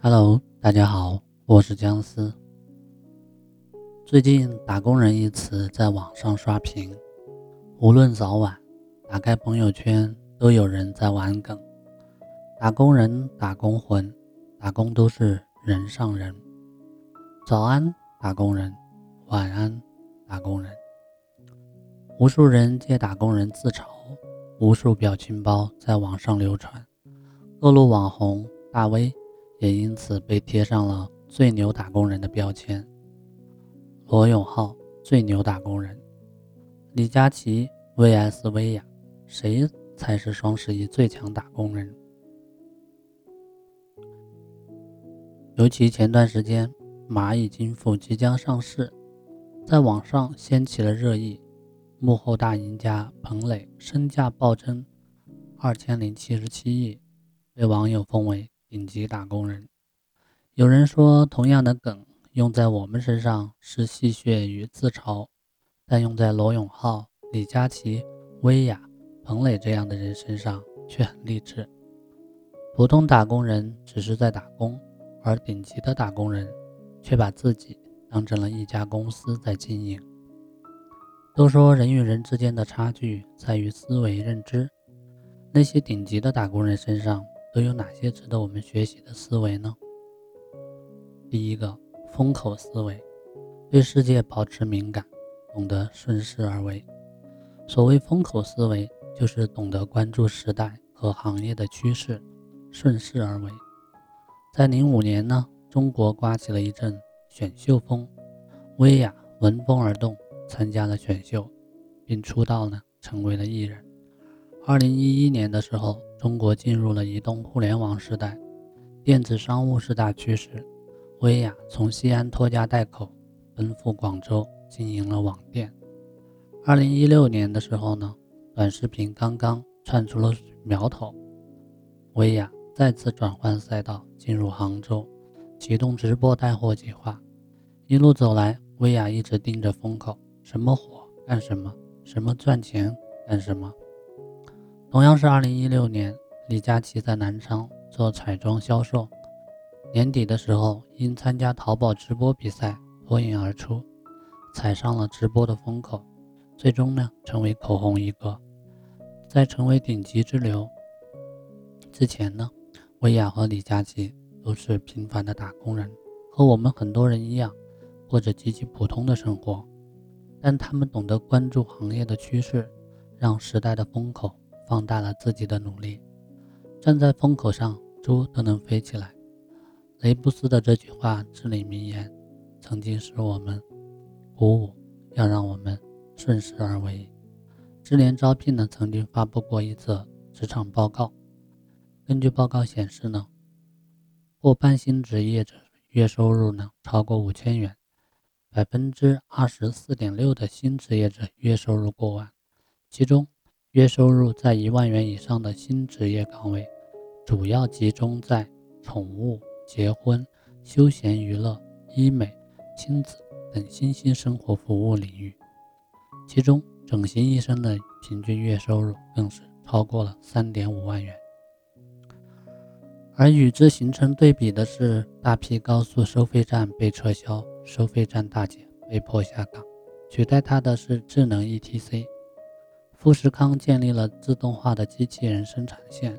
Hello，大家好，我是姜思。最近“打工人”一词在网上刷屏，无论早晚，打开朋友圈都有人在玩梗。打工人、打工魂，打工都是人上人。早安，打工人；晚安，打工人。无数人借打工人自嘲，无数表情包在网上流传，各路网红大 V。也因此被贴上了“最牛打工人”的标签。罗永浩最牛打工人，李佳琦 vs 薇娅，谁才是双十一最强打工人？尤其前段时间，蚂蚁金服即将上市，在网上掀起了热议。幕后大赢家彭磊身价暴增二千零七十七亿，被网友封为。顶级打工人，有人说同样的梗用在我们身上是戏谑与自嘲，但用在罗永浩、李佳琦、薇娅、彭磊这样的人身上却很励志。普通打工人只是在打工，而顶级的打工人却把自己当成了一家公司在经营。都说人与人之间的差距在于思维认知，那些顶级的打工人身上。都有哪些值得我们学习的思维呢？第一个，风口思维，对世界保持敏感，懂得顺势而为。所谓风口思维，就是懂得关注时代和行业的趋势，顺势而为。在零五年呢，中国刮起了一阵选秀风，薇娅闻风而动，参加了选秀，并出道呢，成为了艺人。二零一一年的时候。中国进入了移动互联网时代，电子商务是大趋势。薇娅从西安拖家带口奔赴广州，经营了网店。二零一六年的时候呢，短视频刚刚窜出了苗头，薇娅再次转换赛道，进入杭州，启动直播带货计划。一路走来，薇娅一直盯着风口，什么火干什么，什么赚钱干什么。同样是二零一六年，李佳琦在南昌做彩妆销售，年底的时候因参加淘宝直播比赛脱颖而出，踩上了直播的风口，最终呢成为口红一哥。在成为顶级之流之前呢，薇娅和李佳琦都是平凡的打工人，和我们很多人一样，过着极其普通的生活，但他们懂得关注行业的趋势，让时代的风口。放大了自己的努力，站在风口上，猪都能飞起来。雷布斯的这句话至理名言，曾经使我们鼓舞，要让我们顺势而为。智联招聘呢，曾经发布过一则职场报告。根据报告显示呢，过半新职业者月收入呢超过五千元，百分之二十四点六的新职业者月收入过万，其中。月收入在一万元以上的新职业岗位，主要集中在宠物、结婚、休闲娱乐、医美、亲子等新兴生活服务领域。其中，整形医生的平均月收入更是超过了三点五万元。而与之形成对比的是，大批高速收费站被撤销，收费站大姐被迫下岗，取代她的是智能 ETC。富士康建立了自动化的机器人生产线，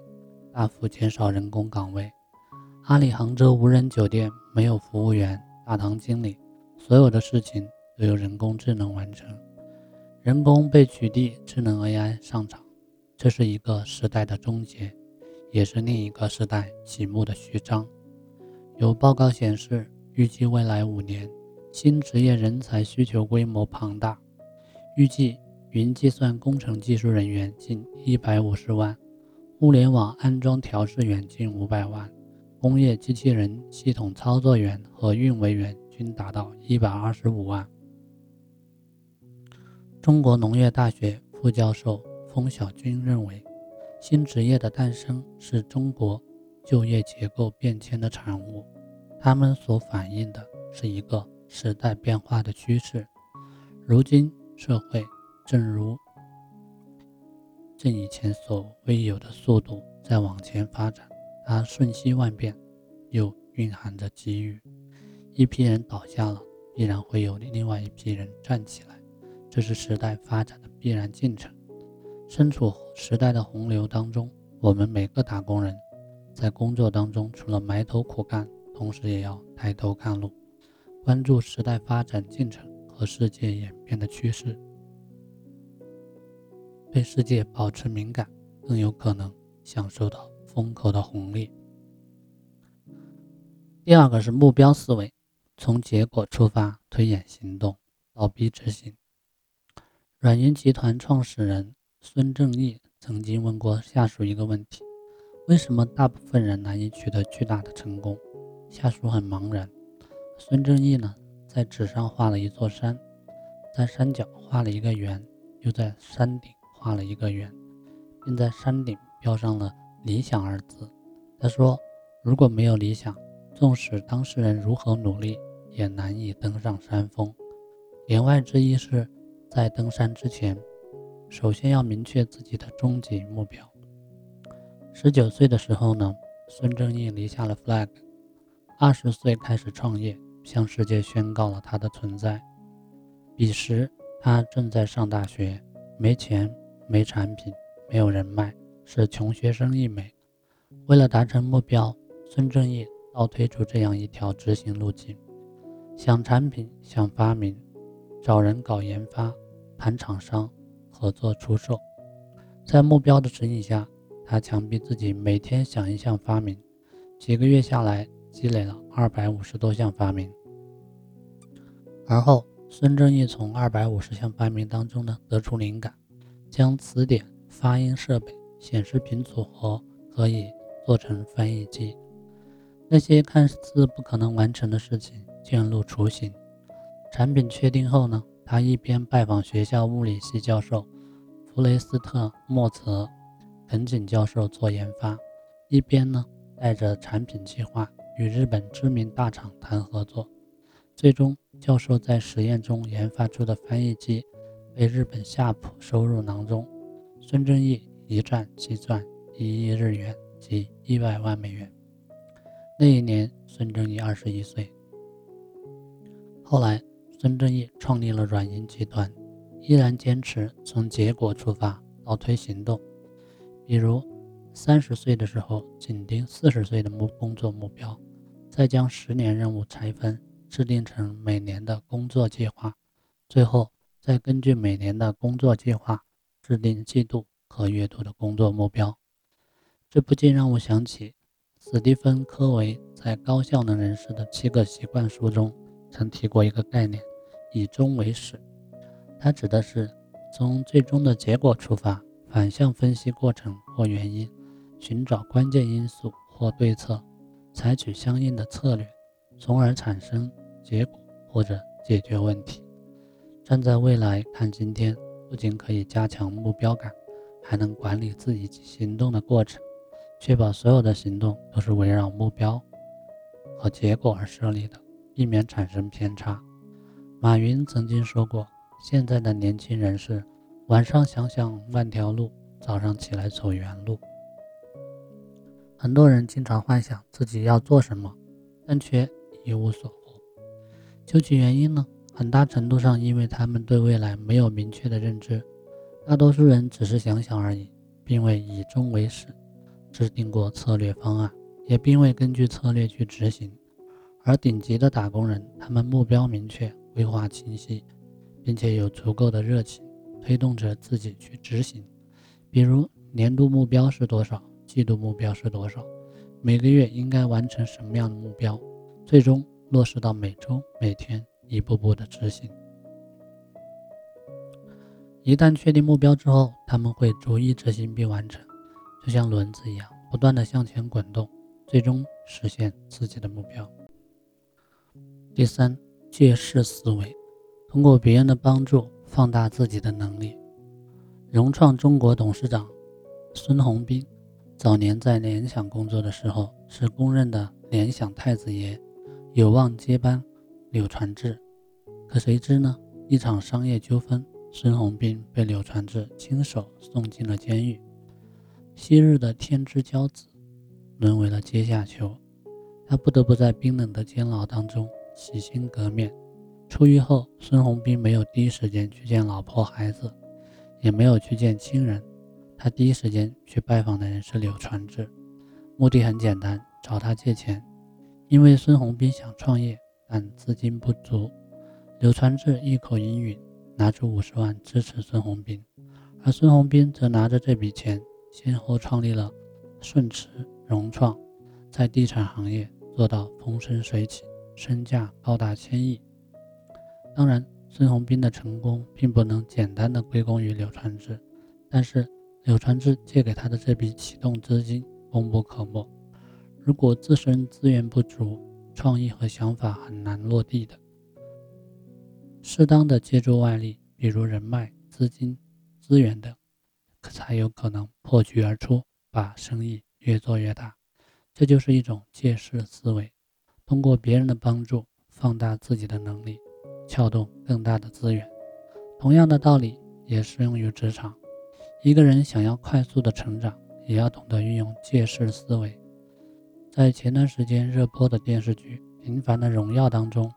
大幅减少人工岗位。阿里杭州无人酒店没有服务员、大堂经理，所有的事情都由人工智能完成。人工被取缔，智能 AI 上场，这是一个时代的终结，也是另一个时代启幕的序章。有报告显示，预计未来五年，新职业人才需求规模庞大，预计。云计算工程技术人员近一百五十万，互联网安装调试员近五百万，工业机器人系统操作员和运维员均达到一百二十五万。中国农业大学副教授封晓军认为，新职业的诞生是中国就业结构变迁的产物，它们所反映的是一个时代变化的趋势。如今社会。正如正以前所未有的速度在往前发展，它瞬息万变，又蕴含着机遇。一批人倒下了，必然会有另外一批人站起来，这是时代发展的必然进程。身处时代的洪流当中，我们每个打工人，在工作当中除了埋头苦干，同时也要抬头看路，关注时代发展进程和世界演变的趋势，对世界保持敏感，更有可能享受到风口的红利。第二个是目标思维，从结果出发推演行动，倒逼执行。软银集团创始人孙正义曾经问过下属一个问题：为什么大部分人难以取得巨大的成功？下属很茫然，孙正义呢，在纸上画了一座山，在山脚画了一个圆，又在山顶画了一个圆，并在山顶标上了“理想”二字。他说：“如果没有理想，纵使当事人如何努力，也难以登上山峰。”言外之意是，在登山之前，首先要明确自己的终极目标。十九岁的时候呢，孙正义立下了 flag。二十岁开始创业，向世界宣告了他的存在。彼时他正在上大学，没钱、没产品、没有人脉，是穷学生一枚。为了达成目标，孙正义倒推出这样一条执行路径：想产品、想发明，找人搞研发，谈厂商，合作出售。在目标的指引下，他强逼自己每天想一项发明。几个月下来，积累了二百五十多项发明，而后孙正义从二百五十项发明当中呢得出灵感，将词典、发音设备、显示屏组合可以做成翻译机。那些看似不可能完成的事情渐露雏形。产品确定后呢，他一边拜访学校物理系教授弗雷斯特、莫泽、藤井教授做研发，一边呢带着产品计划。与日本知名大厂谈合作，最终教授在实验中研发出的翻译机被日本夏普收入囊中。孙正义一战即赚一亿日元，即一百万美元。那一年，孙正义二十一岁。后来，孙正义创立了软银集团，依然坚持从结果出发，倒推行动。比如，三十岁的时候紧盯四十岁的目工作目标。再将十年任务拆分，制定成每年的工作计划，最后再根据每年的工作计划制定季度和月度的工作目标。这不禁让我想起斯蒂芬·科维在《高效能人士的七个习惯》书中曾提过一个概念：以终为始。它指的是从最终的结果出发，反向分析过程或原因，寻找关键因素或对策。采取相应的策略，从而产生结果或者解决问题。站在未来看今天，不仅可以加强目标感，还能管理自己行动的过程，确保所有的行动都是围绕目标和结果而设立的，避免产生偏差。马云曾经说过：“现在的年轻人是晚上想想万条路，早上起来走原路。”很多人经常幻想自己要做什么，但却一无所获。究其原因呢？很大程度上因为他们对未来没有明确的认知。大多数人只是想想而已，并未以终为始，制定过策略方案，也并未根据策略去执行。而顶级的打工人，他们目标明确，规划清晰，并且有足够的热情，推动着自己去执行。比如年度目标是多少？季度目标是多少？每个月应该完成什么样的目标？最终落实到每周、每天，一步步的执行。一旦确定目标之后，他们会逐一执行并完成，就像轮子一样，不断的向前滚动，最终实现自己的目标。第三，借势思维，通过别人的帮助放大自己的能力。融创中国董事长孙宏斌。早年在联想工作的时候，是公认的联想太子爷，有望接班柳传志。可谁知呢？一场商业纠纷，孙宏斌被柳传志亲手送进了监狱。昔日的天之骄子，沦为了阶下囚。他不得不在冰冷的监牢当中洗心革面。出狱后，孙宏斌没有第一时间去见老婆孩子，也没有去见亲人，他第一时间去拜访的人是柳传志，目的很简单，找他借钱。因为孙宏斌想创业，但资金不足，柳传志一口应允，拿出五十万支持孙宏斌，而孙宏斌则拿着这笔钱，先后创立了顺驰、融创，在地产行业做到风生水起，身价高达千亿。当然，孙宏斌的成功并不能简单的归功于柳传志，但是柳传志借给他的这笔启动资金功不可没。如果自身资源不足，创意和想法很难落地的。适当的借助外力，比如人脉、资金、资源等，可才有可能破局而出，把生意越做越大。这就是一种借势思维，通过别人的帮助，放大自己的能力。撬动更大的资源，同样的道理也适用于职场。一个人想要快速的成长，也要懂得运用借势思维。在前段时间热播的电视剧《平凡的荣耀》当中，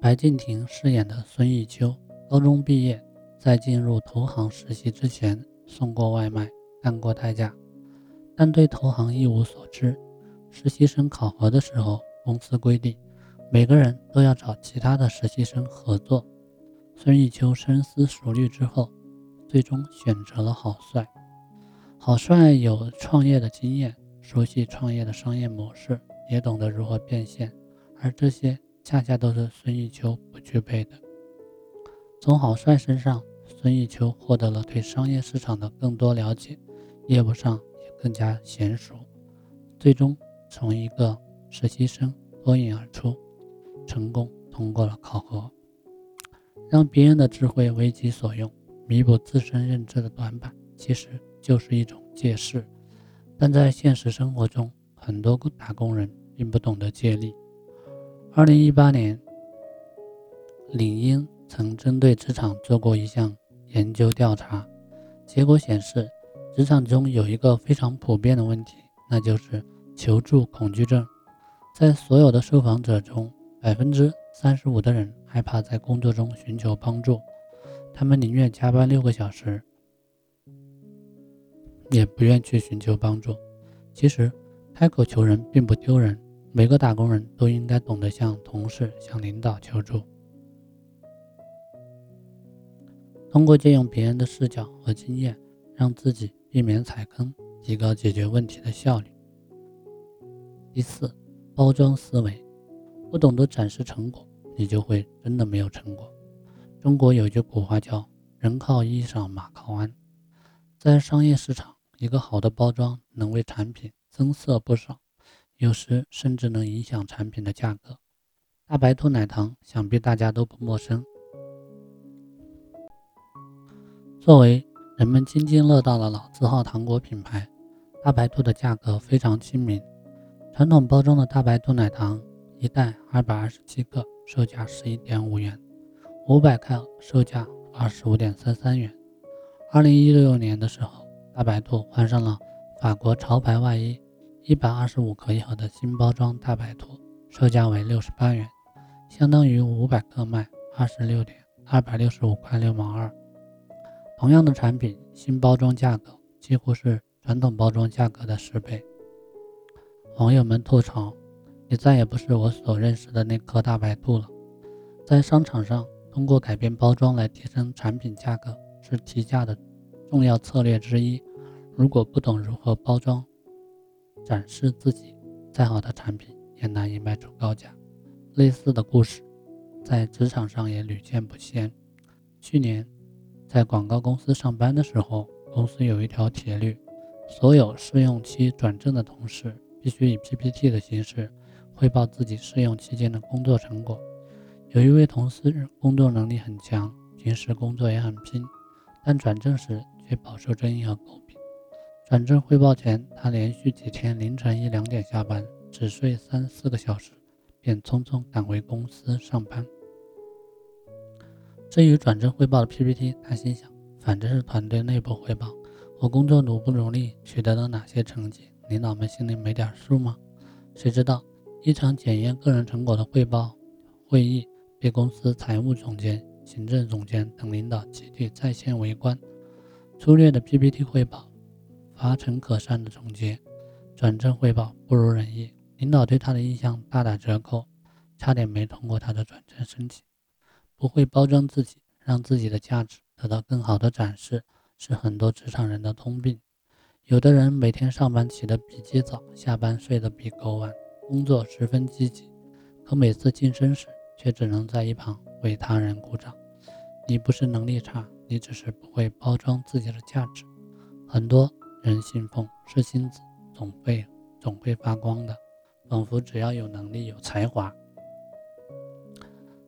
白敬亭饰演的孙艺秋，高中毕业，在进入投行实习之前，送过外卖，干过代驾，但对投行一无所知。实习生考核的时候，公司规定。每个人都要找其他的实习生合作。孙艺秋深思熟虑之后，最终选择了郝帅。郝帅有创业的经验，熟悉创业的商业模式，也懂得如何变现，而这些恰恰都是孙艺秋不具备的。从郝帅身上，孙艺秋获得了对商业市场的更多了解，业务上也更加娴熟，最终从一个实习生脱颖而出。成功通过了考核，让别人的智慧为己所用，弥补自身认知的短板，其实就是一种借势。但在现实生活中，很多打工人并不懂得借力。二零一八年，领英曾针对职场做过一项研究调查，结果显示，职场中有一个非常普遍的问题，那就是求助恐惧症。在所有的受访者中，百分之三十五的人害怕在工作中寻求帮助，他们宁愿加班六个小时，也不愿去寻求帮助。其实，开口求人并不丢人，每个打工人都应该懂得向同事、向领导求助。通过借用别人的视角和经验，让自己避免踩坑，提高解决问题的效率。第四，包装思维。不懂得展示成果，你就会真的没有成果。中国有句古话叫“人靠衣裳，马靠鞍”。在商业市场，一个好的包装能为产品增色不少，有时甚至能影响产品的价格。大白兔奶糖想必大家都不陌生。作为人们津津乐道的老字号糖果品牌，大白兔的价格非常亲民。传统包装的大白兔奶糖。一袋二百二十七克，售价十一点五元；五百克售价二十五点三三元。二零一六年的时候，大白兔换上了法国潮牌外衣，一百二十五克一盒的新包装大白兔，售价为六十八元，相当于五百克卖二十六点二百六十五块六毛二。同样的产品，新包装价格几乎是传统包装价格的十倍。网友们吐槽。你再也不是我所认识的那颗大白兔了。在商场上，通过改变包装来提升产品价格是提价的重要策略之一。如果不懂如何包装、展示自己，再好的产品也难以卖出高价。类似的故事在职场上也屡见不鲜。去年在广告公司上班的时候，公司有一条铁律：所有试用期转正的同事必须以 PPT 的形式。汇报自己试用期间的工作成果。有一位同事工作能力很强，平时工作也很拼，但转正时却饱受争议和诟病。转正汇报前，他连续几天凌晨一两点下班，只睡三四个小时，便匆匆赶回公司上班。至于转正汇报的 PPT，他心想：反正是团队内部汇报，我工作努不努力，取得了哪些成绩，领导们心里没点数吗？谁知道一场检验个人成果的汇报会议被公司财务总监、行政总监等领导集体在线围观。粗略的 PPT 汇报，乏陈可善的总结，转正汇报不如人意，领导对他的印象大打折扣，差点没通过他的转正申请。不会包装自己，让自己的价值得到更好的展示，是很多职场人的通病。有的人每天上班起得比鸡早，下班睡得比狗晚，工作十分积极，可每次晋升时却只能在一旁为他人鼓掌。你不是能力差，你只是不会包装自己的价值。很多人信奉是星子总会总会发光的，仿佛只要有能力、有才华。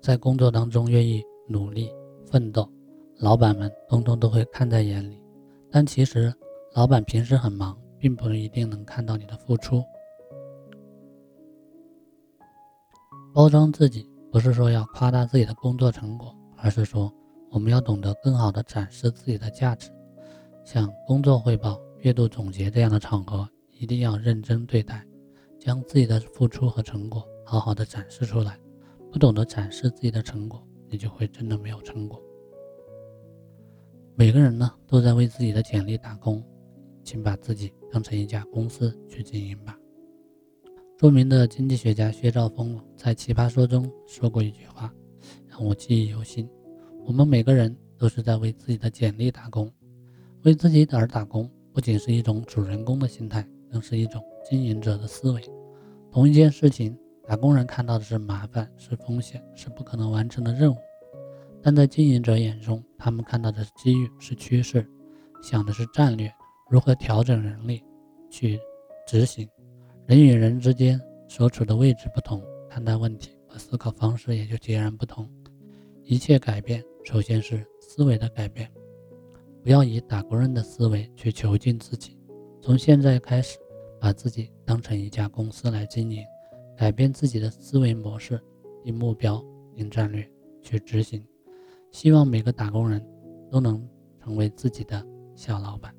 在工作当中愿意努力奋斗，老板们通通都会看在眼里。但其实，老板平时很忙，并不一定能看到你的付出。包装自己，不是说要夸大自己的工作成果，而是说我们要懂得更好的展示自己的价值。像工作汇报、月度总结这样的场合，一定要认真对待，将自己的付出和成果好好的展示出来。不懂得展示自己的成果，你就会真的没有成果。每个人呢，都在为自己的简历打工，请把自己当成一家公司去经营吧。著名的经济学家薛兆丰在《奇葩说》中说过一句话，让我记忆犹新：我们每个人都是在为自己的简历打工，为自己而打工，不仅是一种主人公的心态，更是一种经营者的思维。同一件事情。打工人看到的是麻烦，是风险，是不可能完成的任务；但在经营者眼中，他们看到的是机遇，是趋势，想的是战略，如何调整人力去执行。人与人之间所处的位置不同，看待问题和思考方式也就截然不同。一切改变，首先是思维的改变。不要以打工人的思维去囚禁自己，从现在开始，把自己当成一家公司来经营。改变自己的思维模式，定目标、定战略去执行。希望每个打工人都能成为自己的小老板。